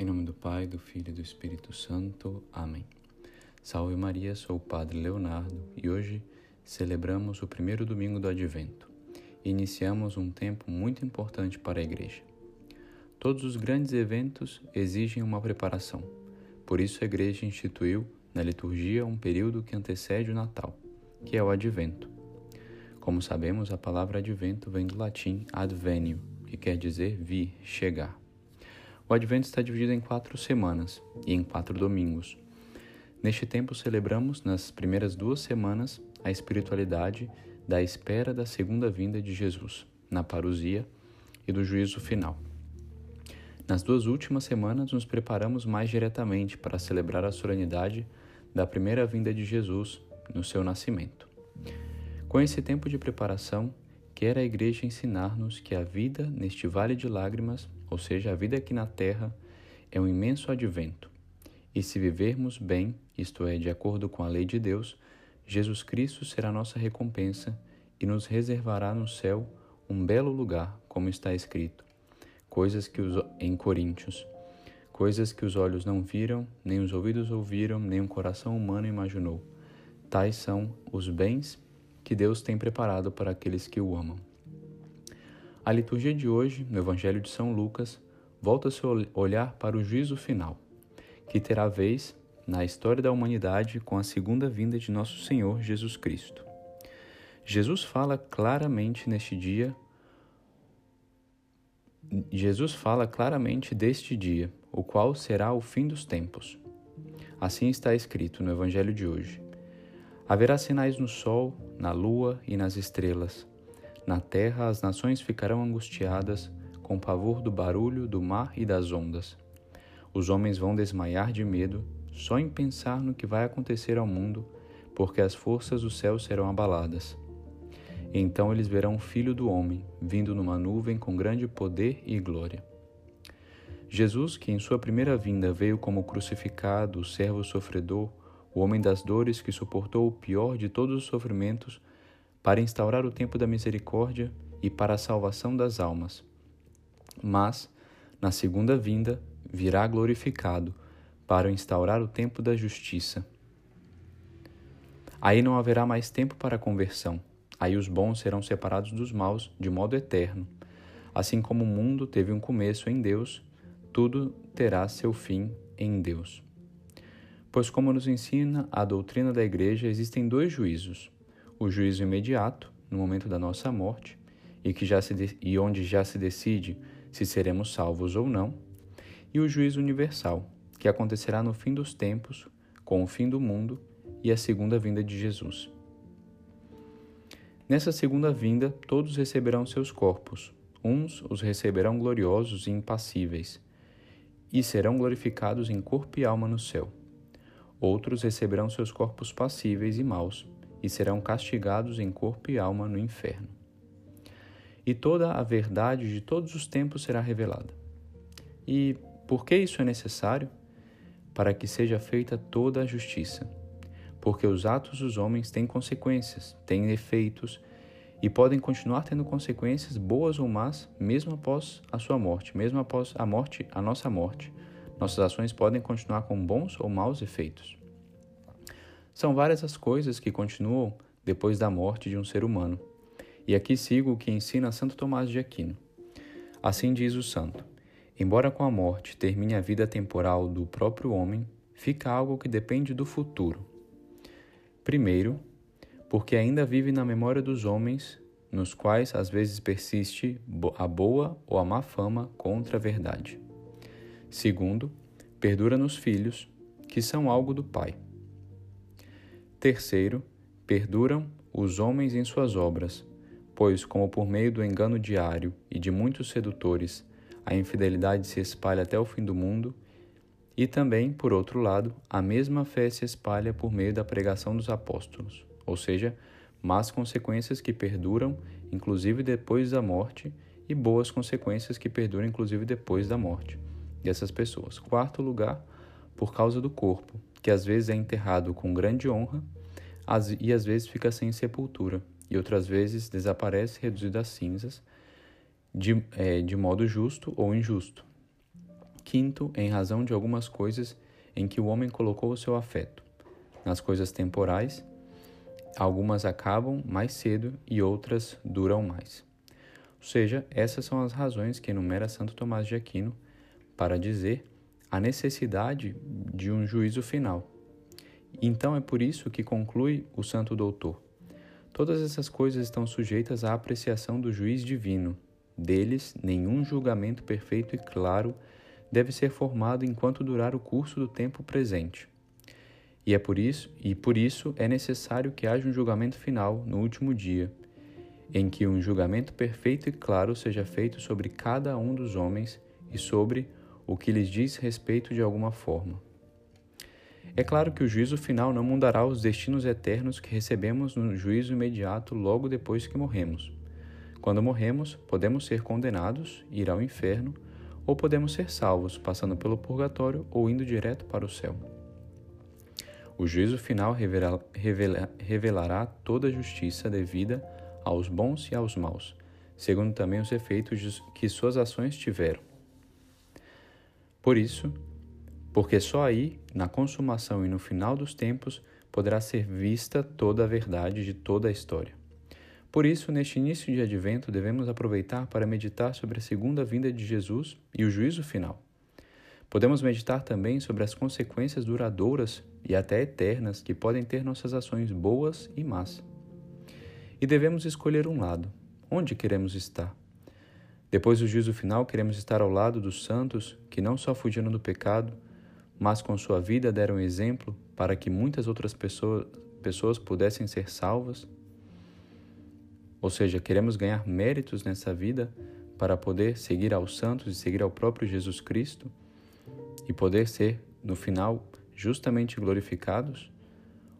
Em nome do Pai, do Filho e do Espírito Santo. Amém. Salve Maria, sou o Padre Leonardo e hoje celebramos o primeiro domingo do Advento. Iniciamos um tempo muito importante para a Igreja. Todos os grandes eventos exigem uma preparação. Por isso a Igreja instituiu na liturgia um período que antecede o Natal, que é o Advento. Como sabemos, a palavra advento vem do latim advenio, que quer dizer vir, chegar. O advento está dividido em quatro semanas e em quatro domingos. Neste tempo celebramos, nas primeiras duas semanas, a espiritualidade da espera da segunda vinda de Jesus, na parousia e do juízo final. Nas duas últimas semanas, nos preparamos mais diretamente para celebrar a solenidade da primeira vinda de Jesus no seu nascimento. Com esse tempo de preparação, quer a Igreja ensinar-nos que a vida neste vale de lágrimas, ou seja, a vida aqui na terra, é um imenso advento. E se vivermos bem, isto é, de acordo com a lei de Deus, Jesus Cristo será nossa recompensa e nos reservará no céu um belo lugar, como está escrito coisas que os, em Coríntios, coisas que os olhos não viram, nem os ouvidos ouviram, nem o coração humano imaginou. Tais são os bens que Deus tem preparado para aqueles que o amam. A liturgia de hoje, no Evangelho de São Lucas, volta seu olhar para o juízo final, que terá vez na história da humanidade com a segunda vinda de nosso Senhor Jesus Cristo. Jesus fala claramente neste dia Jesus fala claramente deste dia, o qual será o fim dos tempos. Assim está escrito no Evangelho de hoje. Haverá sinais no sol, na lua e nas estrelas. Na terra as nações ficarão angustiadas, com pavor do barulho do mar e das ondas. Os homens vão desmaiar de medo só em pensar no que vai acontecer ao mundo, porque as forças do céu serão abaladas. Então eles verão o Filho do Homem vindo numa nuvem com grande poder e glória. Jesus, que em sua primeira vinda veio como crucificado, servo sofredor, o homem das dores que suportou o pior de todos os sofrimentos, para instaurar o tempo da misericórdia e para a salvação das almas. Mas, na segunda vinda, virá glorificado para instaurar o tempo da justiça. Aí não haverá mais tempo para conversão Aí os bons serão separados dos maus de modo eterno. Assim como o mundo teve um começo em Deus, tudo terá seu fim em Deus. Pois, como nos ensina a doutrina da Igreja, existem dois juízos: o juízo imediato, no momento da nossa morte, e, que já se e onde já se decide se seremos salvos ou não, e o juízo universal, que acontecerá no fim dos tempos, com o fim do mundo e a segunda vinda de Jesus. Nessa segunda vinda, todos receberão seus corpos. Uns os receberão gloriosos e impassíveis, e serão glorificados em corpo e alma no céu. Outros receberão seus corpos passíveis e maus, e serão castigados em corpo e alma no inferno. E toda a verdade de todos os tempos será revelada. E por que isso é necessário? Para que seja feita toda a justiça porque os atos dos homens têm consequências, têm efeitos e podem continuar tendo consequências boas ou más, mesmo após a sua morte, mesmo após a morte, a nossa morte. Nossas ações podem continuar com bons ou maus efeitos. São várias as coisas que continuam depois da morte de um ser humano. E aqui sigo o que ensina Santo Tomás de Aquino. Assim diz o santo: Embora com a morte termine a vida temporal do próprio homem, fica algo que depende do futuro, Primeiro, porque ainda vive na memória dos homens, nos quais às vezes persiste a boa ou a má fama contra a verdade. Segundo, perdura nos filhos, que são algo do Pai. Terceiro, perduram os homens em suas obras, pois, como por meio do engano diário e de muitos sedutores, a infidelidade se espalha até o fim do mundo, e também, por outro lado, a mesma fé se espalha por meio da pregação dos apóstolos, ou seja, más consequências que perduram inclusive depois da morte e boas consequências que perduram inclusive depois da morte dessas pessoas. Quarto lugar, por causa do corpo, que às vezes é enterrado com grande honra e às vezes fica sem sepultura, e outras vezes desaparece reduzido a cinzas, de, é, de modo justo ou injusto Quinto, em razão de algumas coisas em que o homem colocou o seu afeto. Nas coisas temporais, algumas acabam mais cedo e outras duram mais. Ou seja, essas são as razões que enumera Santo Tomás de Aquino para dizer a necessidade de um juízo final. Então é por isso que conclui o Santo Doutor. Todas essas coisas estão sujeitas à apreciação do juiz divino. Deles, nenhum julgamento perfeito e claro deve ser formado enquanto durar o curso do tempo presente. E é por isso, e por isso é necessário que haja um julgamento final no último dia, em que um julgamento perfeito e claro seja feito sobre cada um dos homens e sobre o que lhes diz respeito de alguma forma. É claro que o juízo final não mudará os destinos eternos que recebemos no juízo imediato logo depois que morremos. Quando morremos, podemos ser condenados, ir ao inferno, ou podemos ser salvos, passando pelo purgatório ou indo direto para o céu. O juízo final revela, revela, revelará toda a justiça devida aos bons e aos maus, segundo também os efeitos que suas ações tiveram. Por isso, porque só aí, na consumação e no final dos tempos, poderá ser vista toda a verdade de toda a história. Por isso, neste início de advento, devemos aproveitar para meditar sobre a segunda vinda de Jesus e o juízo final. Podemos meditar também sobre as consequências duradouras e até eternas que podem ter nossas ações boas e más. E devemos escolher um lado. Onde queremos estar? Depois do juízo final, queremos estar ao lado dos santos que não só fugiram do pecado, mas com sua vida deram exemplo para que muitas outras pessoas, pudessem ser salvas ou seja, queremos ganhar méritos nessa vida para poder seguir aos santos e seguir ao próprio Jesus Cristo e poder ser, no final, justamente glorificados?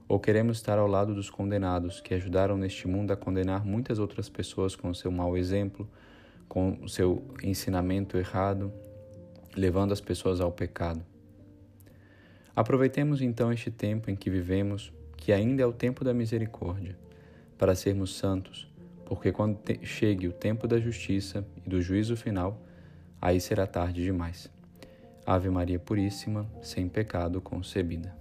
Ou queremos estar ao lado dos condenados que ajudaram neste mundo a condenar muitas outras pessoas com seu mau exemplo, com o seu ensinamento errado, levando as pessoas ao pecado? Aproveitemos então este tempo em que vivemos, que ainda é o tempo da misericórdia, para sermos santos porque quando chegue o tempo da justiça e do juízo final, aí será tarde demais. Ave Maria Puríssima, sem pecado concebida.